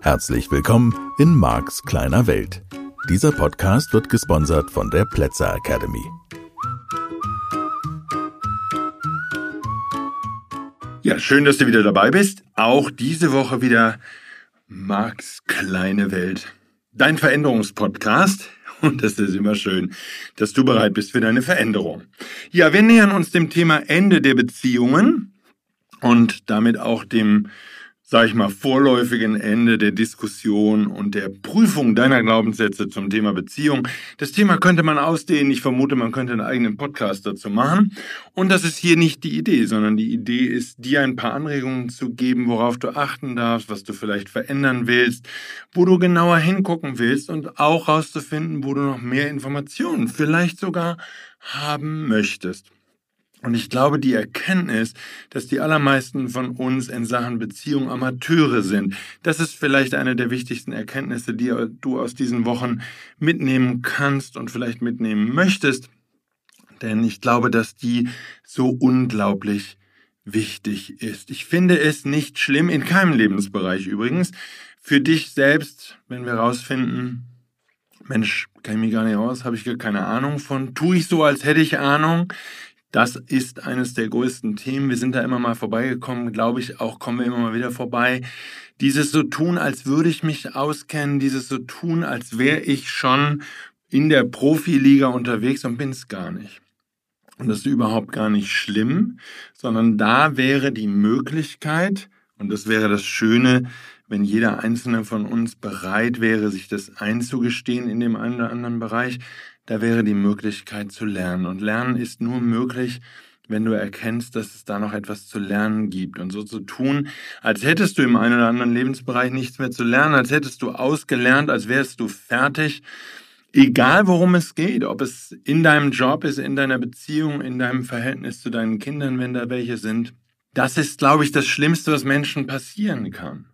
Herzlich willkommen in Marks kleiner Welt. Dieser Podcast wird gesponsert von der Plätzer Academy. Ja, schön, dass du wieder dabei bist. Auch diese Woche wieder Marks kleine Welt. Dein Veränderungspodcast. Und das ist immer schön, dass du bereit bist für deine Veränderung. Ja, wir nähern uns dem Thema Ende der Beziehungen und damit auch dem sage ich mal, vorläufigen Ende der Diskussion und der Prüfung deiner Glaubenssätze zum Thema Beziehung. Das Thema könnte man ausdehnen. Ich vermute, man könnte einen eigenen Podcast dazu machen. Und das ist hier nicht die Idee, sondern die Idee ist, dir ein paar Anregungen zu geben, worauf du achten darfst, was du vielleicht verändern willst, wo du genauer hingucken willst und auch herauszufinden, wo du noch mehr Informationen vielleicht sogar haben möchtest. Und ich glaube, die Erkenntnis, dass die allermeisten von uns in Sachen Beziehung Amateure sind, das ist vielleicht eine der wichtigsten Erkenntnisse, die du aus diesen Wochen mitnehmen kannst und vielleicht mitnehmen möchtest. Denn ich glaube, dass die so unglaublich wichtig ist. Ich finde es nicht schlimm, in keinem Lebensbereich übrigens, für dich selbst, wenn wir herausfinden, Mensch, kann ich mich gar nicht aus, habe ich gar keine Ahnung von, tue ich so, als hätte ich Ahnung. Das ist eines der größten Themen. Wir sind da immer mal vorbeigekommen, glaube ich, auch kommen wir immer mal wieder vorbei. Dieses so tun, als würde ich mich auskennen, dieses so tun, als wäre ich schon in der Profiliga unterwegs und bin es gar nicht. Und das ist überhaupt gar nicht schlimm, sondern da wäre die Möglichkeit, und das wäre das Schöne, wenn jeder einzelne von uns bereit wäre, sich das einzugestehen in dem einen oder anderen Bereich, da wäre die Möglichkeit zu lernen. Und Lernen ist nur möglich, wenn du erkennst, dass es da noch etwas zu lernen gibt. Und so zu tun, als hättest du im einen oder anderen Lebensbereich nichts mehr zu lernen, als hättest du ausgelernt, als wärst du fertig. Egal worum es geht, ob es in deinem Job ist, in deiner Beziehung, in deinem Verhältnis zu deinen Kindern, wenn da welche sind. Das ist, glaube ich, das Schlimmste, was Menschen passieren kann.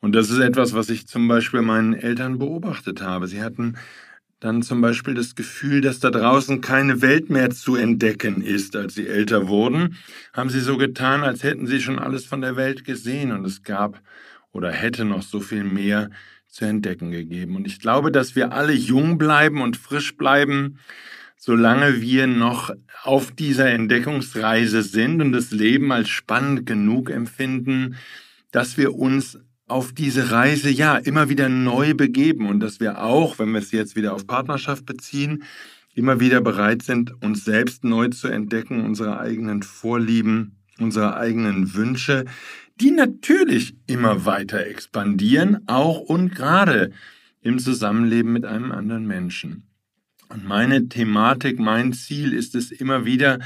Und das ist etwas, was ich zum Beispiel meinen Eltern beobachtet habe. Sie hatten dann zum Beispiel das Gefühl, dass da draußen keine Welt mehr zu entdecken ist. Als sie älter wurden, haben sie so getan, als hätten sie schon alles von der Welt gesehen und es gab oder hätte noch so viel mehr zu entdecken gegeben. Und ich glaube, dass wir alle jung bleiben und frisch bleiben, solange wir noch auf dieser Entdeckungsreise sind und das Leben als spannend genug empfinden, dass wir uns auf diese Reise ja immer wieder neu begeben und dass wir auch, wenn wir es jetzt wieder auf Partnerschaft beziehen, immer wieder bereit sind, uns selbst neu zu entdecken, unsere eigenen Vorlieben, unsere eigenen Wünsche, die natürlich immer weiter expandieren, auch und gerade im Zusammenleben mit einem anderen Menschen. Und meine Thematik, mein Ziel ist es immer wieder,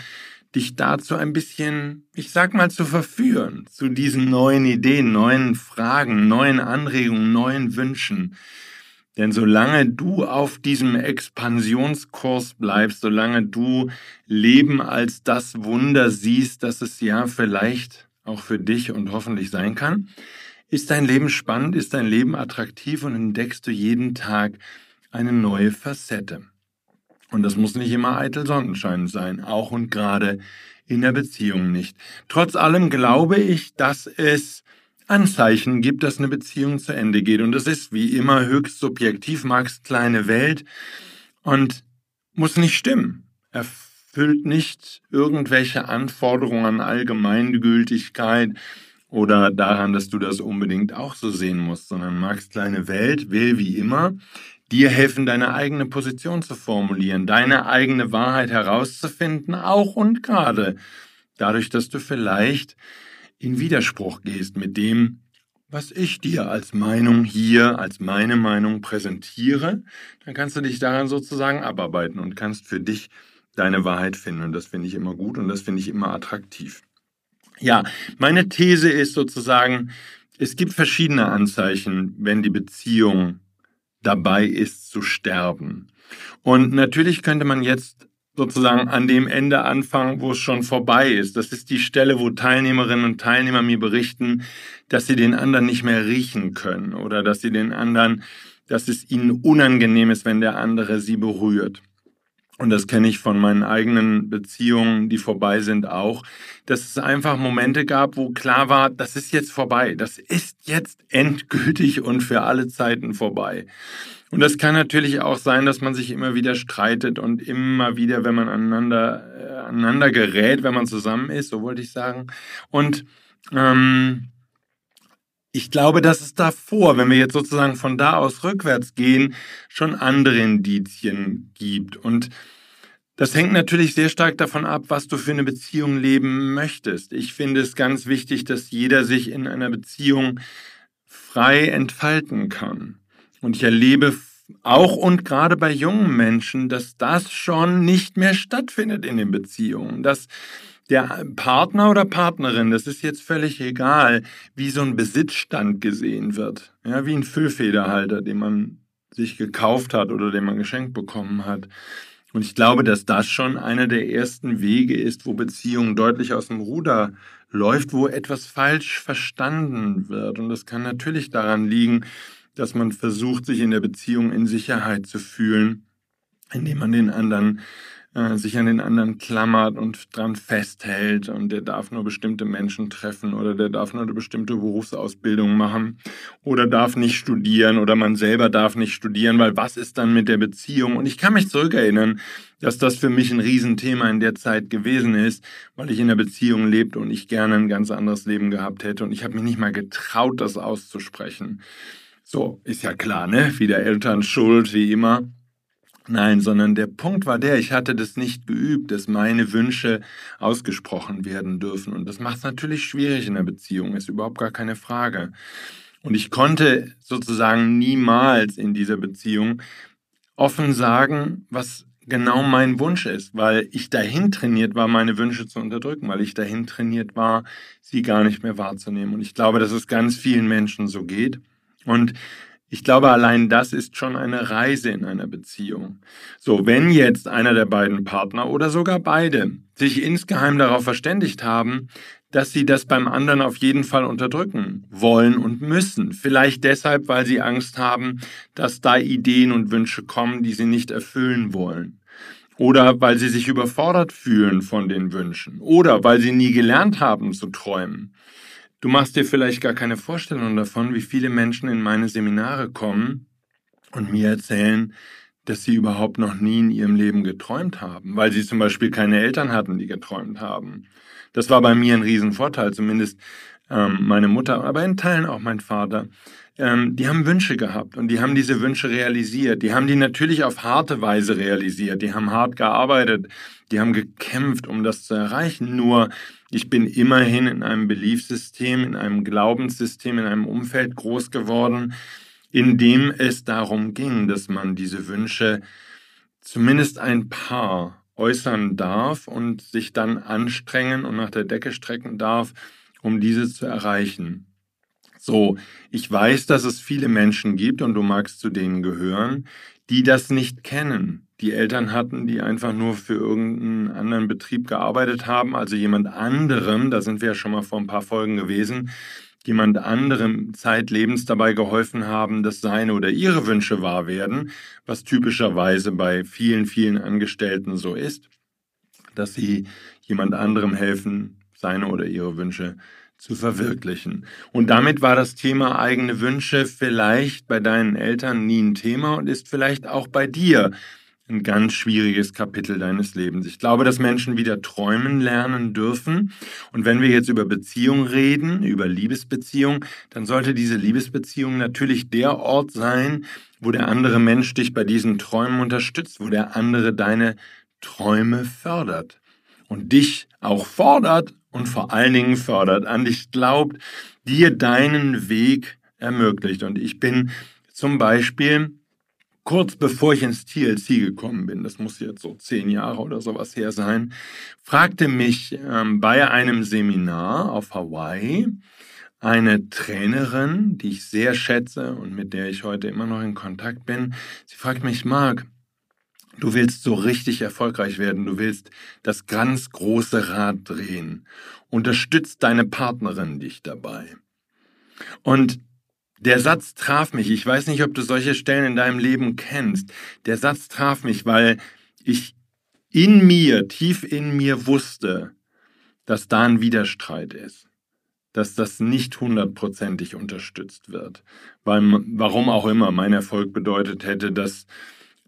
dich dazu ein bisschen, ich sag mal, zu verführen, zu diesen neuen Ideen, neuen Fragen, neuen Anregungen, neuen Wünschen. Denn solange du auf diesem Expansionskurs bleibst, solange du Leben als das Wunder siehst, dass es ja vielleicht auch für dich und hoffentlich sein kann, ist dein Leben spannend, ist dein Leben attraktiv und entdeckst du jeden Tag eine neue Facette. Und das muss nicht immer eitel Sonnenschein sein, auch und gerade in der Beziehung nicht. Trotz allem glaube ich, dass es Anzeichen gibt, dass eine Beziehung zu Ende geht. Und das ist wie immer höchst subjektiv, Marx kleine Welt und muss nicht stimmen. Erfüllt nicht irgendwelche Anforderungen an Allgemeingültigkeit oder daran, dass du das unbedingt auch so sehen musst, sondern Marx kleine Welt will wie immer dir helfen, deine eigene Position zu formulieren, deine eigene Wahrheit herauszufinden, auch und gerade dadurch, dass du vielleicht in Widerspruch gehst mit dem, was ich dir als Meinung hier, als meine Meinung präsentiere, dann kannst du dich daran sozusagen abarbeiten und kannst für dich deine Wahrheit finden. Und das finde ich immer gut und das finde ich immer attraktiv. Ja, meine These ist sozusagen, es gibt verschiedene Anzeichen, wenn die Beziehung dabei ist zu sterben. Und natürlich könnte man jetzt sozusagen an dem Ende anfangen, wo es schon vorbei ist. Das ist die Stelle, wo Teilnehmerinnen und Teilnehmer mir berichten, dass sie den anderen nicht mehr riechen können oder dass sie den anderen, dass es ihnen unangenehm ist, wenn der andere sie berührt. Und das kenne ich von meinen eigenen Beziehungen, die vorbei sind auch, dass es einfach Momente gab, wo klar war, das ist jetzt vorbei, das ist jetzt endgültig und für alle Zeiten vorbei. Und das kann natürlich auch sein, dass man sich immer wieder streitet und immer wieder, wenn man aneinander, äh, aneinander gerät, wenn man zusammen ist, so wollte ich sagen. Und ähm, ich glaube, dass es davor, wenn wir jetzt sozusagen von da aus rückwärts gehen, schon andere Indizien gibt. Und das hängt natürlich sehr stark davon ab, was du für eine Beziehung leben möchtest. Ich finde es ganz wichtig, dass jeder sich in einer Beziehung frei entfalten kann. Und ich erlebe auch und gerade bei jungen Menschen, dass das schon nicht mehr stattfindet in den Beziehungen, dass der Partner oder Partnerin, das ist jetzt völlig egal, wie so ein Besitzstand gesehen wird. Ja, wie ein Füllfederhalter, den man sich gekauft hat oder den man geschenkt bekommen hat. Und ich glaube, dass das schon einer der ersten Wege ist, wo Beziehung deutlich aus dem Ruder läuft, wo etwas falsch verstanden wird. Und das kann natürlich daran liegen, dass man versucht, sich in der Beziehung in Sicherheit zu fühlen, indem man den anderen äh, sich an den anderen klammert und dran festhält und der darf nur bestimmte Menschen treffen oder der darf nur eine bestimmte Berufsausbildung machen oder darf nicht studieren oder man selber darf nicht studieren, weil was ist dann mit der Beziehung? Und ich kann mich zurückerinnern, dass das für mich ein Riesenthema in der Zeit gewesen ist, weil ich in der Beziehung lebte und ich gerne ein ganz anderes Leben gehabt hätte und ich habe mich nicht mal getraut, das auszusprechen. So, ist ja klar, ne? Wieder Eltern schuld, wie immer. Nein, sondern der Punkt war der, ich hatte das nicht geübt, dass meine Wünsche ausgesprochen werden dürfen. Und das macht es natürlich schwierig in der Beziehung, ist überhaupt gar keine Frage. Und ich konnte sozusagen niemals in dieser Beziehung offen sagen, was genau mein Wunsch ist, weil ich dahin trainiert war, meine Wünsche zu unterdrücken, weil ich dahin trainiert war, sie gar nicht mehr wahrzunehmen. Und ich glaube, dass es ganz vielen Menschen so geht. Und ich glaube, allein das ist schon eine Reise in einer Beziehung. So, wenn jetzt einer der beiden Partner oder sogar beide sich insgeheim darauf verständigt haben, dass sie das beim anderen auf jeden Fall unterdrücken wollen und müssen. Vielleicht deshalb, weil sie Angst haben, dass da Ideen und Wünsche kommen, die sie nicht erfüllen wollen. Oder weil sie sich überfordert fühlen von den Wünschen. Oder weil sie nie gelernt haben zu träumen. Du machst dir vielleicht gar keine Vorstellung davon, wie viele Menschen in meine Seminare kommen und mir erzählen, dass sie überhaupt noch nie in ihrem Leben geträumt haben, weil sie zum Beispiel keine Eltern hatten, die geträumt haben. Das war bei mir ein Riesenvorteil, zumindest ähm, meine Mutter, aber in Teilen auch mein Vater. Ähm, die haben Wünsche gehabt und die haben diese Wünsche realisiert. Die haben die natürlich auf harte Weise realisiert. Die haben hart gearbeitet. Die haben gekämpft, um das zu erreichen. Nur ich bin immerhin in einem Beliefssystem, in einem Glaubenssystem, in einem Umfeld groß geworden, in dem es darum ging, dass man diese Wünsche zumindest ein paar äußern darf und sich dann anstrengen und nach der Decke strecken darf, um diese zu erreichen. So, ich weiß, dass es viele Menschen gibt und du magst zu denen gehören, die das nicht kennen, die Eltern hatten, die einfach nur für irgendeinen anderen Betrieb gearbeitet haben, also jemand anderem, da sind wir ja schon mal vor ein paar Folgen gewesen, jemand anderem zeitlebens dabei geholfen haben, dass seine oder ihre Wünsche wahr werden, was typischerweise bei vielen, vielen Angestellten so ist, dass sie jemand anderem helfen, seine oder ihre Wünsche zu verwirklichen. Und damit war das Thema eigene Wünsche vielleicht bei deinen Eltern nie ein Thema und ist vielleicht auch bei dir ein ganz schwieriges Kapitel deines Lebens. Ich glaube, dass Menschen wieder träumen lernen dürfen. Und wenn wir jetzt über Beziehung reden, über Liebesbeziehung, dann sollte diese Liebesbeziehung natürlich der Ort sein, wo der andere Mensch dich bei diesen Träumen unterstützt, wo der andere deine Träume fördert und dich auch fordert und vor allen Dingen fördert, an dich glaubt, dir deinen Weg ermöglicht. Und ich bin zum Beispiel kurz bevor ich ins TLC gekommen bin, das muss jetzt so zehn Jahre oder sowas her sein, fragte mich ähm, bei einem Seminar auf Hawaii eine Trainerin, die ich sehr schätze und mit der ich heute immer noch in Kontakt bin. Sie fragt mich, Marc, du willst so richtig erfolgreich werden, du willst das ganz große Rad drehen. Unterstützt deine Partnerin dich dabei. Und der Satz traf mich. Ich weiß nicht, ob du solche Stellen in deinem Leben kennst. Der Satz traf mich, weil ich in mir, tief in mir wusste, dass da ein Widerstreit ist, dass das nicht hundertprozentig unterstützt wird, weil warum auch immer mein Erfolg bedeutet hätte, dass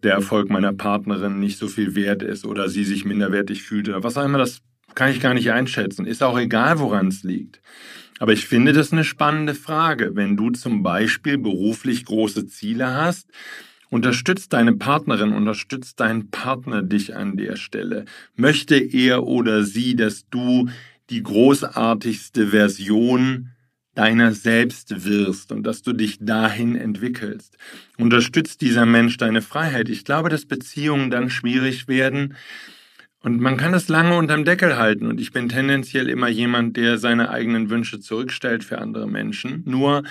der Erfolg meiner Partnerin nicht so viel wert ist oder sie sich minderwertig fühlt oder was auch immer, das kann ich gar nicht einschätzen. Ist auch egal, woran es liegt. Aber ich finde das eine spannende Frage. Wenn du zum Beispiel beruflich große Ziele hast, unterstützt deine Partnerin, unterstützt dein Partner dich an der Stelle. Möchte er oder sie, dass du die großartigste Version deiner selbst wirst und dass du dich dahin entwickelst. Unterstützt dieser Mensch deine Freiheit. Ich glaube, dass Beziehungen dann schwierig werden, und man kann es lange unterm Deckel halten. Und ich bin tendenziell immer jemand, der seine eigenen Wünsche zurückstellt für andere Menschen. Nur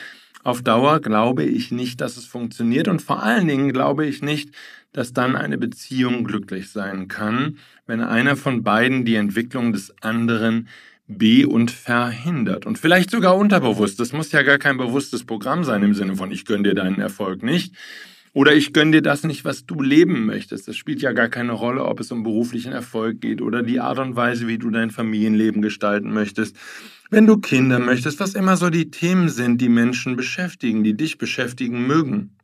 auf Dauer glaube ich nicht, dass es funktioniert. Und vor allen Dingen glaube ich nicht, dass dann eine Beziehung glücklich sein kann, wenn einer von beiden die Entwicklung des anderen be- und verhindert. Und vielleicht sogar unterbewusst. Das muss ja gar kein bewusstes Programm sein im Sinne von, ich gönne dir deinen Erfolg nicht. Oder ich gönne dir das nicht, was du leben möchtest. Das spielt ja gar keine Rolle, ob es um beruflichen Erfolg geht oder die Art und Weise, wie du dein Familienleben gestalten möchtest. Wenn du Kinder möchtest, was immer so die Themen sind, die Menschen beschäftigen, die dich beschäftigen mögen.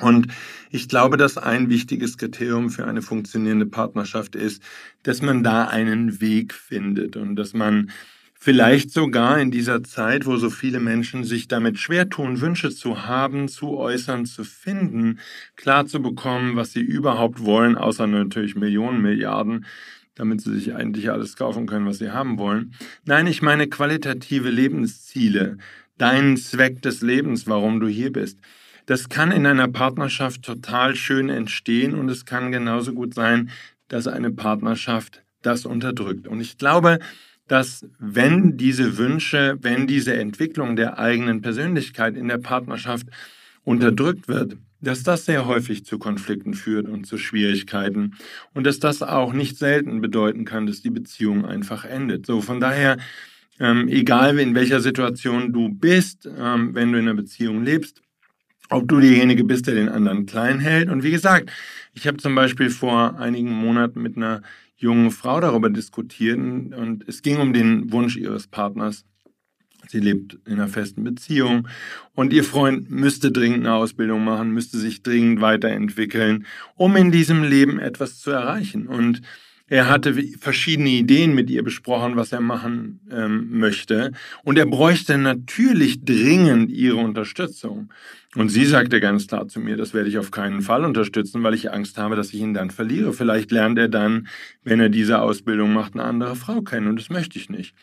Und ich glaube, dass ein wichtiges Kriterium für eine funktionierende Partnerschaft ist, dass man da einen Weg findet und dass man Vielleicht sogar in dieser Zeit, wo so viele Menschen sich damit schwer tun, Wünsche zu haben, zu äußern, zu finden, klar zu bekommen, was sie überhaupt wollen, außer natürlich Millionen, Milliarden, damit sie sich eigentlich alles kaufen können, was sie haben wollen. Nein, ich meine qualitative Lebensziele, deinen Zweck des Lebens, warum du hier bist. Das kann in einer Partnerschaft total schön entstehen und es kann genauso gut sein, dass eine Partnerschaft das unterdrückt. Und ich glaube, dass wenn diese Wünsche, wenn diese Entwicklung der eigenen Persönlichkeit in der Partnerschaft unterdrückt wird, dass das sehr häufig zu Konflikten führt und zu Schwierigkeiten und dass das auch nicht selten bedeuten kann, dass die Beziehung einfach endet. So, von daher, ähm, egal in welcher Situation du bist, ähm, wenn du in einer Beziehung lebst, ob du derjenige bist, der den anderen klein hält. Und wie gesagt, ich habe zum Beispiel vor einigen Monaten mit einer jungen Frau darüber diskutierten und es ging um den Wunsch ihres Partners. Sie lebt in einer festen Beziehung und ihr Freund müsste dringend eine Ausbildung machen, müsste sich dringend weiterentwickeln, um in diesem Leben etwas zu erreichen. Und er hatte verschiedene Ideen mit ihr besprochen, was er machen ähm, möchte. Und er bräuchte natürlich dringend ihre Unterstützung. Und sie sagte ganz klar zu mir, das werde ich auf keinen Fall unterstützen, weil ich Angst habe, dass ich ihn dann verliere. Vielleicht lernt er dann, wenn er diese Ausbildung macht, eine andere Frau kennen. Und das möchte ich nicht.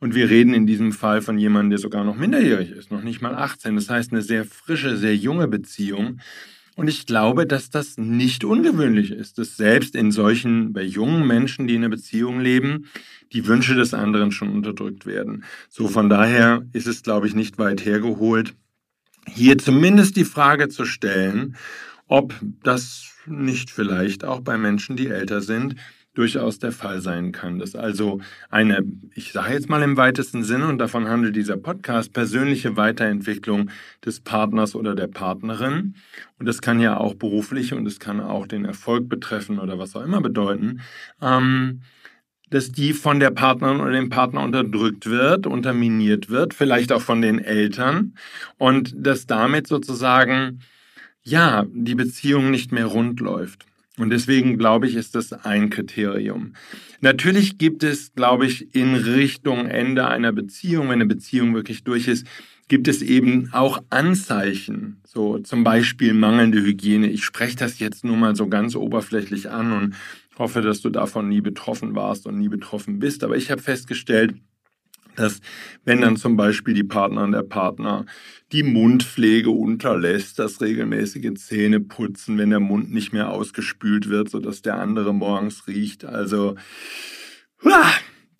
Und wir reden in diesem Fall von jemandem, der sogar noch minderjährig ist, noch nicht mal 18. Das heißt, eine sehr frische, sehr junge Beziehung. Und ich glaube, dass das nicht ungewöhnlich ist, dass selbst in solchen, bei jungen Menschen, die in einer Beziehung leben, die Wünsche des anderen schon unterdrückt werden. So von daher ist es, glaube ich, nicht weit hergeholt, hier zumindest die Frage zu stellen, ob das nicht vielleicht auch bei Menschen, die älter sind, durchaus der Fall sein kann. Dass also eine, ich sage jetzt mal im weitesten Sinne, und davon handelt dieser Podcast, persönliche Weiterentwicklung des Partners oder der Partnerin. Und das kann ja auch beruflich und es kann auch den Erfolg betreffen oder was auch immer bedeuten. Ähm, dass die von der Partnerin oder dem Partner unterdrückt wird, unterminiert wird, vielleicht auch von den Eltern und dass damit sozusagen, ja, die Beziehung nicht mehr rund läuft. Und deswegen glaube ich, ist das ein Kriterium. Natürlich gibt es, glaube ich, in Richtung Ende einer Beziehung, wenn eine Beziehung wirklich durch ist, gibt es eben auch Anzeichen, so zum Beispiel mangelnde Hygiene. Ich spreche das jetzt nur mal so ganz oberflächlich an und hoffe, dass du davon nie betroffen warst und nie betroffen bist. Aber ich habe festgestellt, dass wenn dann zum Beispiel die Partnerin der Partner die Mundpflege unterlässt, das regelmäßige Zähneputzen, wenn der Mund nicht mehr ausgespült wird, sodass der andere morgens riecht, also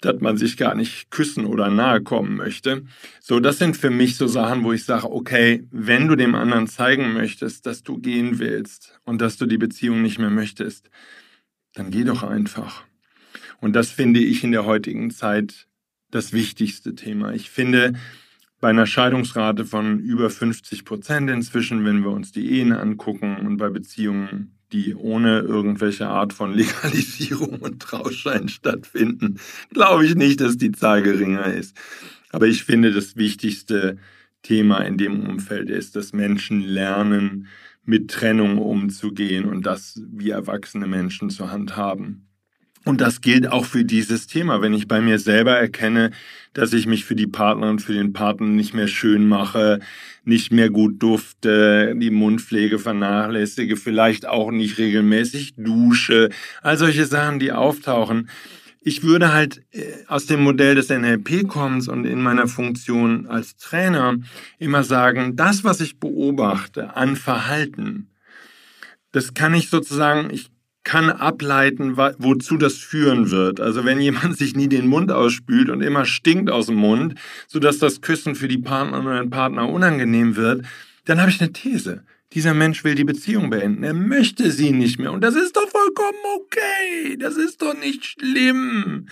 dass man sich gar nicht küssen oder nahe kommen möchte. So, das sind für mich so Sachen, wo ich sage, okay, wenn du dem anderen zeigen möchtest, dass du gehen willst und dass du die Beziehung nicht mehr möchtest, dann geh doch einfach. Und das finde ich in der heutigen Zeit das wichtigste Thema. Ich finde, bei einer Scheidungsrate von über 50 Prozent inzwischen, wenn wir uns die Ehen angucken und bei Beziehungen die ohne irgendwelche Art von Legalisierung und Trauschein stattfinden, glaube ich nicht, dass die Zahl geringer ist. Aber ich finde, das wichtigste Thema in dem Umfeld ist, dass Menschen lernen, mit Trennung umzugehen und das wie erwachsene Menschen zur Hand haben. Und das gilt auch für dieses Thema. Wenn ich bei mir selber erkenne, dass ich mich für die Partnerin, für den Partner nicht mehr schön mache, nicht mehr gut dufte, die Mundpflege vernachlässige, vielleicht auch nicht regelmäßig dusche, all solche Sachen, die auftauchen, ich würde halt äh, aus dem Modell des NLP-Kommens und in meiner Funktion als Trainer immer sagen, das, was ich beobachte an Verhalten, das kann ich sozusagen, ich kann ableiten, wozu das führen wird. Also wenn jemand sich nie den Mund ausspült und immer stinkt aus dem Mund, sodass das Küssen für die Partnerin oder den Partner unangenehm wird, dann habe ich eine These. Dieser Mensch will die Beziehung beenden. Er möchte sie nicht mehr. Und das ist doch vollkommen okay. Das ist doch nicht schlimm.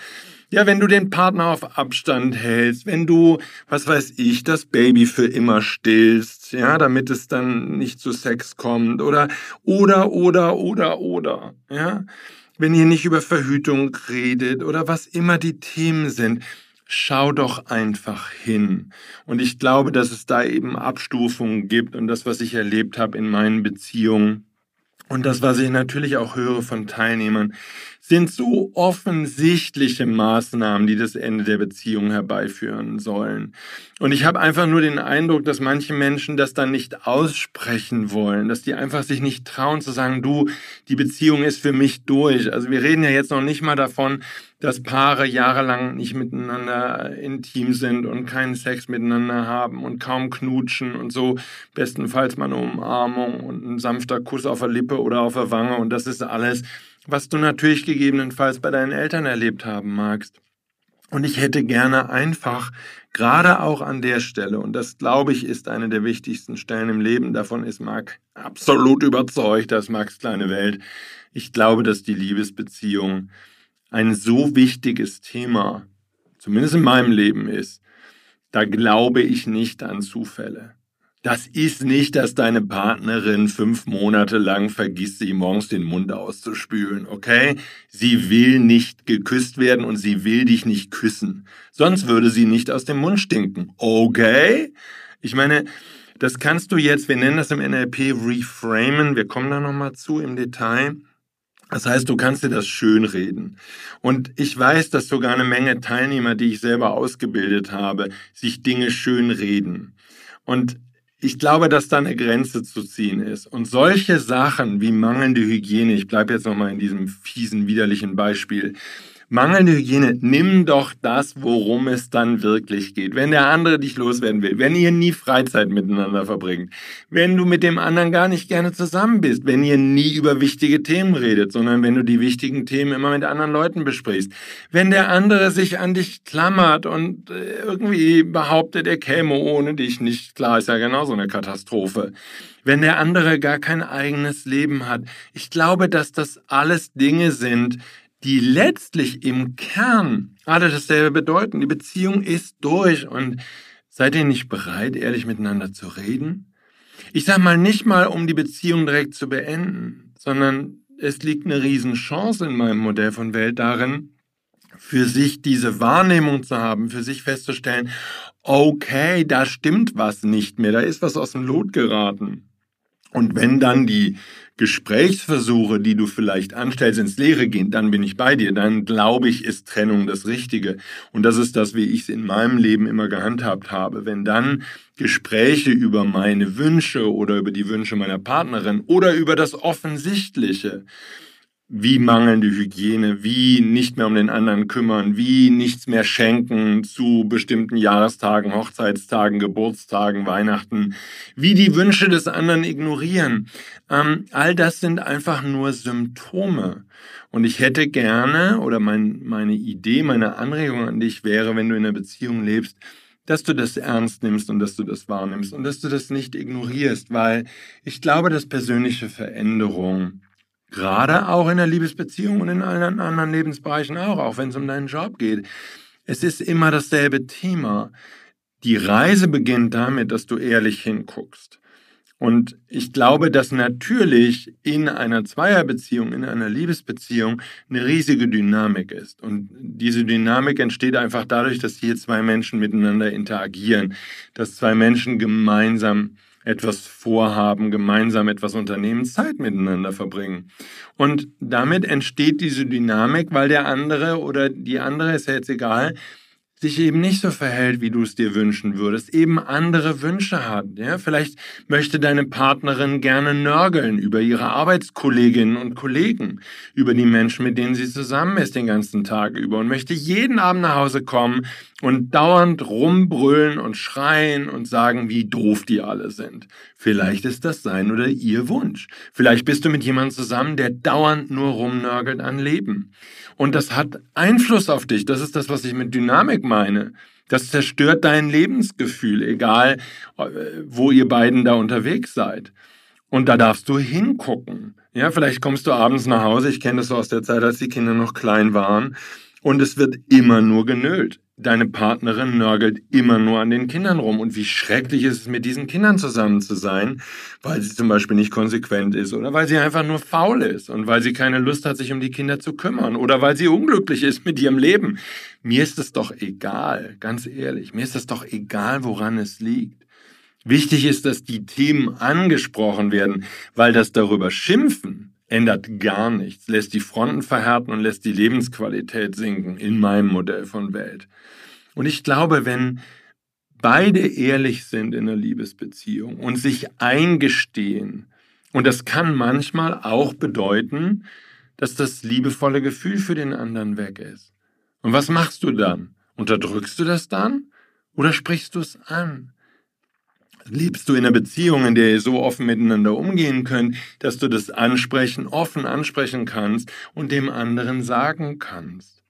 Ja, wenn du den Partner auf Abstand hältst, wenn du, was weiß ich, das Baby für immer stillst, ja, damit es dann nicht zu Sex kommt oder, oder, oder, oder, oder, ja. Wenn ihr nicht über Verhütung redet oder was immer die Themen sind, schau doch einfach hin. Und ich glaube, dass es da eben Abstufungen gibt und das, was ich erlebt habe in meinen Beziehungen und das, was ich natürlich auch höre von Teilnehmern, sind so offensichtliche Maßnahmen, die das Ende der Beziehung herbeiführen sollen. Und ich habe einfach nur den Eindruck, dass manche Menschen das dann nicht aussprechen wollen, dass die einfach sich nicht trauen zu sagen, du, die Beziehung ist für mich durch. Also wir reden ja jetzt noch nicht mal davon, dass Paare jahrelang nicht miteinander intim sind und keinen Sex miteinander haben und kaum knutschen und so. Bestenfalls mal eine Umarmung und ein sanfter Kuss auf der Lippe oder auf der Wange und das ist alles was du natürlich gegebenenfalls bei deinen Eltern erlebt haben magst. Und ich hätte gerne einfach, gerade auch an der Stelle, und das glaube ich ist eine der wichtigsten Stellen im Leben, davon ist Marc absolut überzeugt, dass Max kleine Welt. Ich glaube, dass die Liebesbeziehung ein so wichtiges Thema, zumindest in meinem Leben ist, da glaube ich nicht an Zufälle. Das ist nicht, dass deine Partnerin fünf Monate lang vergisst, sich morgens den Mund auszuspülen, okay? Sie will nicht geküsst werden und sie will dich nicht küssen. Sonst würde sie nicht aus dem Mund stinken, okay? Ich meine, das kannst du jetzt, wir nennen das im NLP reframen, wir kommen da nochmal zu im Detail. Das heißt, du kannst dir das schönreden. Und ich weiß, dass sogar eine Menge Teilnehmer, die ich selber ausgebildet habe, sich Dinge schönreden. Und ich glaube, dass da eine Grenze zu ziehen ist. Und solche Sachen wie mangelnde Hygiene, ich bleibe jetzt nochmal in diesem fiesen, widerlichen Beispiel, Mangelnde Hygiene, nimm doch das, worum es dann wirklich geht. Wenn der andere dich loswerden will, wenn ihr nie Freizeit miteinander verbringt, wenn du mit dem anderen gar nicht gerne zusammen bist, wenn ihr nie über wichtige Themen redet, sondern wenn du die wichtigen Themen immer mit anderen Leuten besprichst, wenn der andere sich an dich klammert und äh, irgendwie behauptet, er käme ohne dich nicht, klar, ist ja genauso eine Katastrophe wenn der andere gar kein eigenes Leben hat. Ich glaube, dass das alles Dinge sind, die letztlich im Kern alle dasselbe bedeuten. Die Beziehung ist durch und seid ihr nicht bereit, ehrlich miteinander zu reden? Ich sage mal nicht mal, um die Beziehung direkt zu beenden, sondern es liegt eine Riesenchance in meinem Modell von Welt darin, für sich diese Wahrnehmung zu haben, für sich festzustellen, okay, da stimmt was nicht mehr, da ist was aus dem Lot geraten. Und wenn dann die Gesprächsversuche, die du vielleicht anstellst, ins Leere gehen, dann bin ich bei dir. Dann glaube ich, ist Trennung das Richtige. Und das ist das, wie ich es in meinem Leben immer gehandhabt habe. Wenn dann Gespräche über meine Wünsche oder über die Wünsche meiner Partnerin oder über das Offensichtliche, wie mangelnde Hygiene, wie nicht mehr um den anderen kümmern, wie nichts mehr schenken zu bestimmten Jahrestagen, Hochzeitstagen, Geburtstagen, Weihnachten, wie die Wünsche des anderen ignorieren. Ähm, all das sind einfach nur Symptome. Und ich hätte gerne, oder mein, meine Idee, meine Anregung an dich wäre, wenn du in einer Beziehung lebst, dass du das ernst nimmst und dass du das wahrnimmst und dass du das nicht ignorierst, weil ich glaube, dass persönliche Veränderung Gerade auch in der Liebesbeziehung und in allen anderen Lebensbereichen auch, auch wenn es um deinen Job geht. Es ist immer dasselbe Thema. Die Reise beginnt damit, dass du ehrlich hinguckst. Und ich glaube, dass natürlich in einer Zweierbeziehung, in einer Liebesbeziehung eine riesige Dynamik ist. Und diese Dynamik entsteht einfach dadurch, dass hier zwei Menschen miteinander interagieren, dass zwei Menschen gemeinsam etwas vorhaben, gemeinsam etwas unternehmen, Zeit miteinander verbringen. Und damit entsteht diese Dynamik, weil der andere oder die andere, ist ja jetzt egal, sich eben nicht so verhält, wie du es dir wünschen würdest, eben andere Wünsche hat. Ja? Vielleicht möchte deine Partnerin gerne nörgeln über ihre Arbeitskolleginnen und Kollegen, über die Menschen, mit denen sie zusammen ist den ganzen Tag über und möchte jeden Abend nach Hause kommen und dauernd rumbrüllen und schreien und sagen, wie doof die alle sind. Vielleicht ist das sein oder ihr Wunsch. Vielleicht bist du mit jemandem zusammen, der dauernd nur rumnörgelt an Leben. Und das hat Einfluss auf dich. Das ist das, was ich mit Dynamik meine. Das zerstört dein Lebensgefühl, egal äh, wo ihr beiden da unterwegs seid. Und da darfst du hingucken. Ja, vielleicht kommst du abends nach Hause. Ich kenne das so aus der Zeit, als die Kinder noch klein waren. Und es wird immer nur genölt deine Partnerin nörgelt immer nur an den Kindern rum. Und wie schrecklich ist es, mit diesen Kindern zusammen zu sein, weil sie zum Beispiel nicht konsequent ist oder weil sie einfach nur faul ist und weil sie keine Lust hat, sich um die Kinder zu kümmern oder weil sie unglücklich ist mit ihrem Leben. Mir ist es doch egal, ganz ehrlich, mir ist es doch egal, woran es liegt. Wichtig ist, dass die Themen angesprochen werden, weil das darüber Schimpfen ändert gar nichts, lässt die Fronten verhärten und lässt die Lebensqualität sinken in meinem Modell von Welt. Und ich glaube, wenn beide ehrlich sind in einer Liebesbeziehung und sich eingestehen, und das kann manchmal auch bedeuten, dass das liebevolle Gefühl für den anderen weg ist. Und was machst du dann? Unterdrückst du das dann oder sprichst du es an? Lebst du in einer Beziehung, in der ihr so offen miteinander umgehen könnt, dass du das ansprechen, offen ansprechen kannst und dem anderen sagen kannst?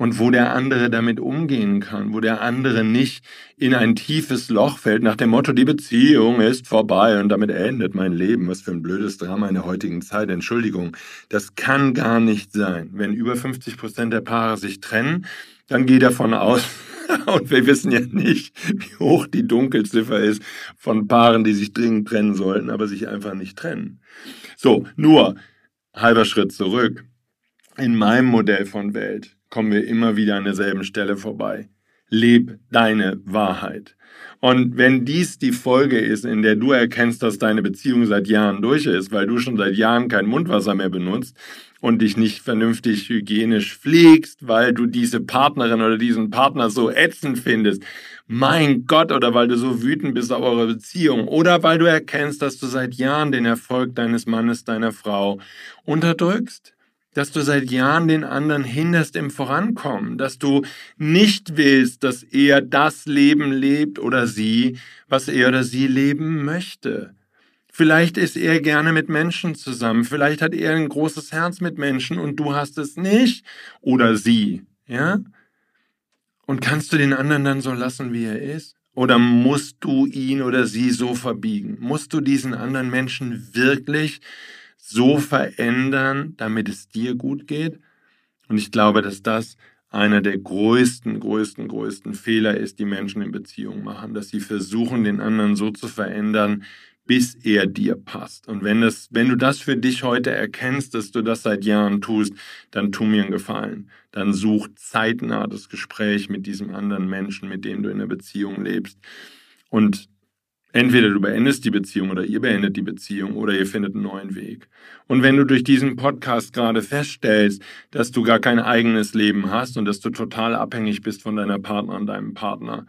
Und wo der andere damit umgehen kann, wo der andere nicht in ein tiefes Loch fällt nach dem Motto, die Beziehung ist vorbei und damit endet mein Leben. Was für ein blödes Drama in der heutigen Zeit. Entschuldigung, das kann gar nicht sein. Wenn über 50 Prozent der Paare sich trennen, dann geh davon aus, und wir wissen ja nicht, wie hoch die Dunkelziffer ist von Paaren, die sich dringend trennen sollten, aber sich einfach nicht trennen. So, nur halber Schritt zurück. In meinem Modell von Welt kommen wir immer wieder an derselben Stelle vorbei. Leb deine Wahrheit. Und wenn dies die Folge ist, in der du erkennst, dass deine Beziehung seit Jahren durch ist, weil du schon seit Jahren kein Mundwasser mehr benutzt und dich nicht vernünftig hygienisch pflegst, weil du diese Partnerin oder diesen Partner so ätzend findest, mein Gott, oder weil du so wütend bist auf eure Beziehung, oder weil du erkennst, dass du seit Jahren den Erfolg deines Mannes, deiner Frau unterdrückst, dass du seit Jahren den anderen hinderst im Vorankommen, dass du nicht willst, dass er das Leben lebt oder sie, was er oder sie leben möchte. Vielleicht ist er gerne mit Menschen zusammen, vielleicht hat er ein großes Herz mit Menschen und du hast es nicht oder sie, ja? Und kannst du den anderen dann so lassen, wie er ist? Oder musst du ihn oder sie so verbiegen? Musst du diesen anderen Menschen wirklich so verändern, damit es dir gut geht. Und ich glaube, dass das einer der größten, größten, größten Fehler ist, die Menschen in Beziehungen machen, dass sie versuchen, den anderen so zu verändern, bis er dir passt. Und wenn, das, wenn du das für dich heute erkennst, dass du das seit Jahren tust, dann tu mir einen Gefallen. Dann such zeitnah das Gespräch mit diesem anderen Menschen, mit dem du in der Beziehung lebst. Und Entweder du beendest die Beziehung oder ihr beendet die Beziehung oder ihr findet einen neuen Weg. Und wenn du durch diesen Podcast gerade feststellst, dass du gar kein eigenes Leben hast und dass du total abhängig bist von deiner Partner und deinem Partner,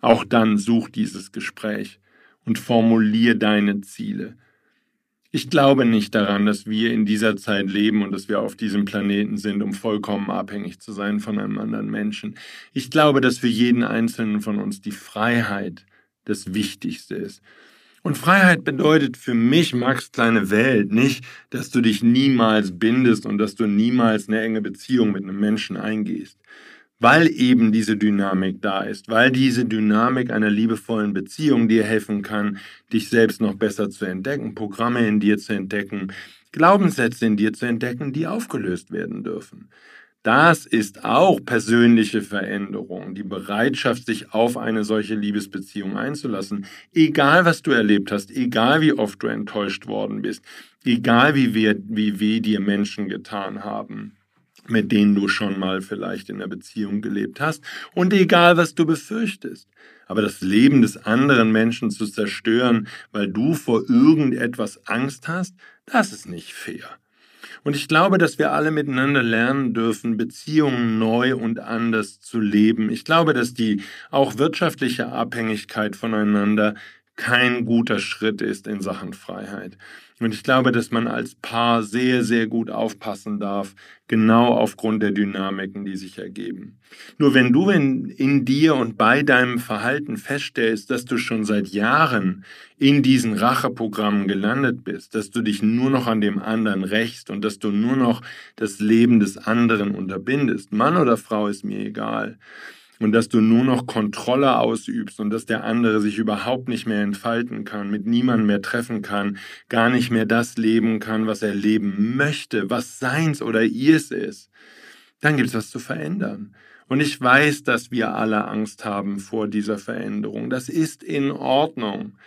auch dann such dieses Gespräch und formulier deine Ziele. Ich glaube nicht daran, dass wir in dieser Zeit leben und dass wir auf diesem Planeten sind, um vollkommen abhängig zu sein von einem anderen Menschen. Ich glaube, dass für jeden Einzelnen von uns die Freiheit, das Wichtigste ist. Und Freiheit bedeutet für mich, Max kleine Welt, nicht, dass du dich niemals bindest und dass du niemals eine enge Beziehung mit einem Menschen eingehst. Weil eben diese Dynamik da ist, weil diese Dynamik einer liebevollen Beziehung dir helfen kann, dich selbst noch besser zu entdecken, Programme in dir zu entdecken, Glaubenssätze in dir zu entdecken, die aufgelöst werden dürfen. Das ist auch persönliche Veränderung, die Bereitschaft, sich auf eine solche Liebesbeziehung einzulassen. Egal, was du erlebt hast, egal wie oft du enttäuscht worden bist, egal wie weh, wie weh dir Menschen getan haben, mit denen du schon mal vielleicht in einer Beziehung gelebt hast, und egal, was du befürchtest. Aber das Leben des anderen Menschen zu zerstören, weil du vor irgendetwas Angst hast, das ist nicht fair. Und ich glaube, dass wir alle miteinander lernen dürfen, Beziehungen neu und anders zu leben. Ich glaube, dass die auch wirtschaftliche Abhängigkeit voneinander kein guter Schritt ist in Sachen Freiheit. Und ich glaube, dass man als Paar sehr, sehr gut aufpassen darf, genau aufgrund der Dynamiken, die sich ergeben. Nur wenn du in, in dir und bei deinem Verhalten feststellst, dass du schon seit Jahren in diesen Racheprogrammen gelandet bist, dass du dich nur noch an dem anderen rächst und dass du nur noch das Leben des anderen unterbindest, Mann oder Frau ist mir egal, und dass du nur noch Kontrolle ausübst und dass der andere sich überhaupt nicht mehr entfalten kann, mit niemandem mehr treffen kann, gar nicht mehr das leben kann, was er leben möchte, was seins oder ihrs ist, dann gibt es was zu verändern. Und ich weiß, dass wir alle Angst haben vor dieser Veränderung. Das ist in Ordnung.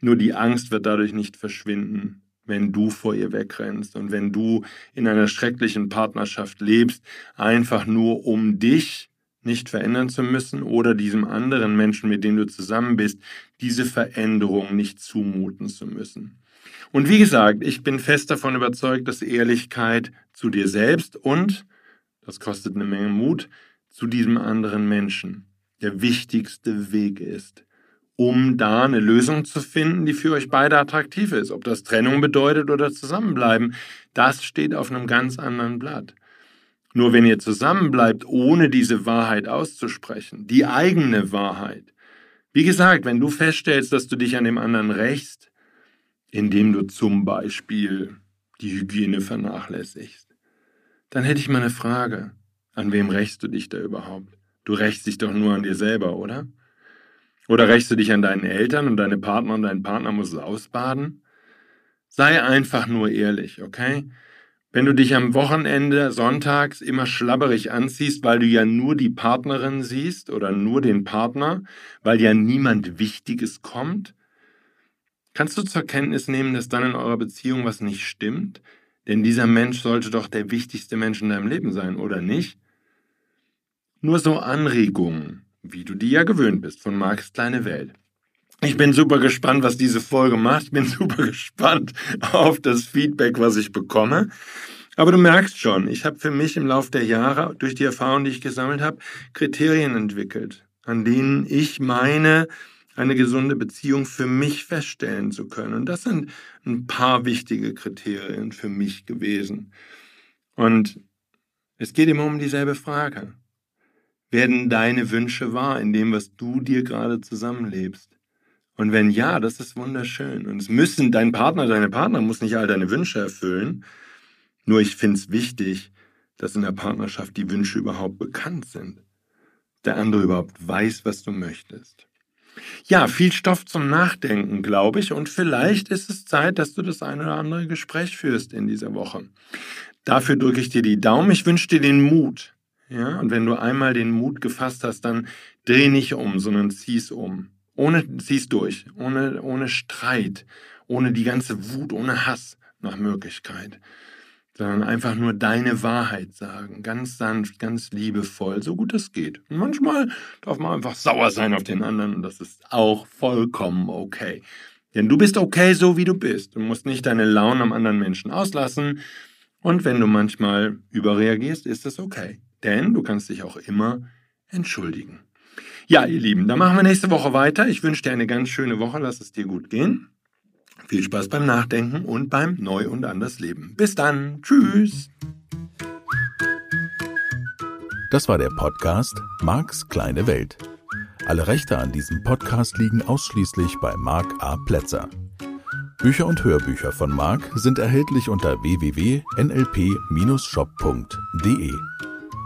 Nur die Angst wird dadurch nicht verschwinden, wenn du vor ihr wegrennst und wenn du in einer schrecklichen Partnerschaft lebst, einfach nur um dich nicht verändern zu müssen oder diesem anderen Menschen, mit dem du zusammen bist, diese Veränderung nicht zumuten zu müssen. Und wie gesagt, ich bin fest davon überzeugt, dass Ehrlichkeit zu dir selbst und, das kostet eine Menge Mut, zu diesem anderen Menschen der wichtigste Weg ist, um da eine Lösung zu finden, die für euch beide attraktiv ist. Ob das Trennung bedeutet oder zusammenbleiben, das steht auf einem ganz anderen Blatt. Nur wenn ihr zusammenbleibt, ohne diese Wahrheit auszusprechen, die eigene Wahrheit, wie gesagt, wenn du feststellst, dass du dich an dem anderen rächst, indem du zum Beispiel die Hygiene vernachlässigst, dann hätte ich mal eine Frage. An wem rächst du dich da überhaupt? Du rächst dich doch nur an dir selber, oder? Oder rächst du dich an deinen Eltern und deine Partner und dein Partner muss es ausbaden? Sei einfach nur ehrlich, okay? Wenn du dich am Wochenende sonntags immer schlabberig anziehst, weil du ja nur die Partnerin siehst oder nur den Partner, weil ja niemand Wichtiges kommt, kannst du zur Kenntnis nehmen, dass dann in eurer Beziehung was nicht stimmt? Denn dieser Mensch sollte doch der wichtigste Mensch in deinem Leben sein, oder nicht? Nur so Anregungen, wie du die ja gewöhnt bist von Marks kleine Welt. Ich bin super gespannt, was diese Folge macht. Ich bin super gespannt auf das Feedback, was ich bekomme. Aber du merkst schon, ich habe für mich im Laufe der Jahre, durch die Erfahrungen, die ich gesammelt habe, Kriterien entwickelt, an denen ich meine, eine gesunde Beziehung für mich feststellen zu können. Und das sind ein paar wichtige Kriterien für mich gewesen. Und es geht immer um dieselbe Frage. Werden deine Wünsche wahr in dem, was du dir gerade zusammenlebst? Und wenn ja, das ist wunderschön. Und es müssen, dein Partner, deine Partner muss nicht all deine Wünsche erfüllen. Nur ich finde es wichtig, dass in der Partnerschaft die Wünsche überhaupt bekannt sind. Der andere überhaupt weiß, was du möchtest. Ja, viel Stoff zum Nachdenken, glaube ich. Und vielleicht ist es Zeit, dass du das eine oder andere Gespräch führst in dieser Woche. Dafür drücke ich dir die Daumen. Ich wünsche dir den Mut. Ja, und wenn du einmal den Mut gefasst hast, dann dreh nicht um, sondern zieh's um. Ohne, zieh's durch, ohne, ohne Streit, ohne die ganze Wut, ohne Hass nach Möglichkeit, sondern einfach nur deine Wahrheit sagen, ganz sanft, ganz liebevoll, so gut es geht. Und manchmal darf man einfach sauer sein auf den anderen und das ist auch vollkommen okay. Denn du bist okay, so wie du bist. Du musst nicht deine Launen am anderen Menschen auslassen. Und wenn du manchmal überreagierst, ist es okay. Denn du kannst dich auch immer entschuldigen. Ja, ihr Lieben, dann machen wir nächste Woche weiter. Ich wünsche dir eine ganz schöne Woche. Lass es dir gut gehen. Viel Spaß beim Nachdenken und beim Neu und anders Leben. Bis dann. Tschüss. Das war der Podcast Marks kleine Welt. Alle Rechte an diesem Podcast liegen ausschließlich bei Mark A. Plätzer. Bücher und Hörbücher von Mark sind erhältlich unter www.nlp-shop.de.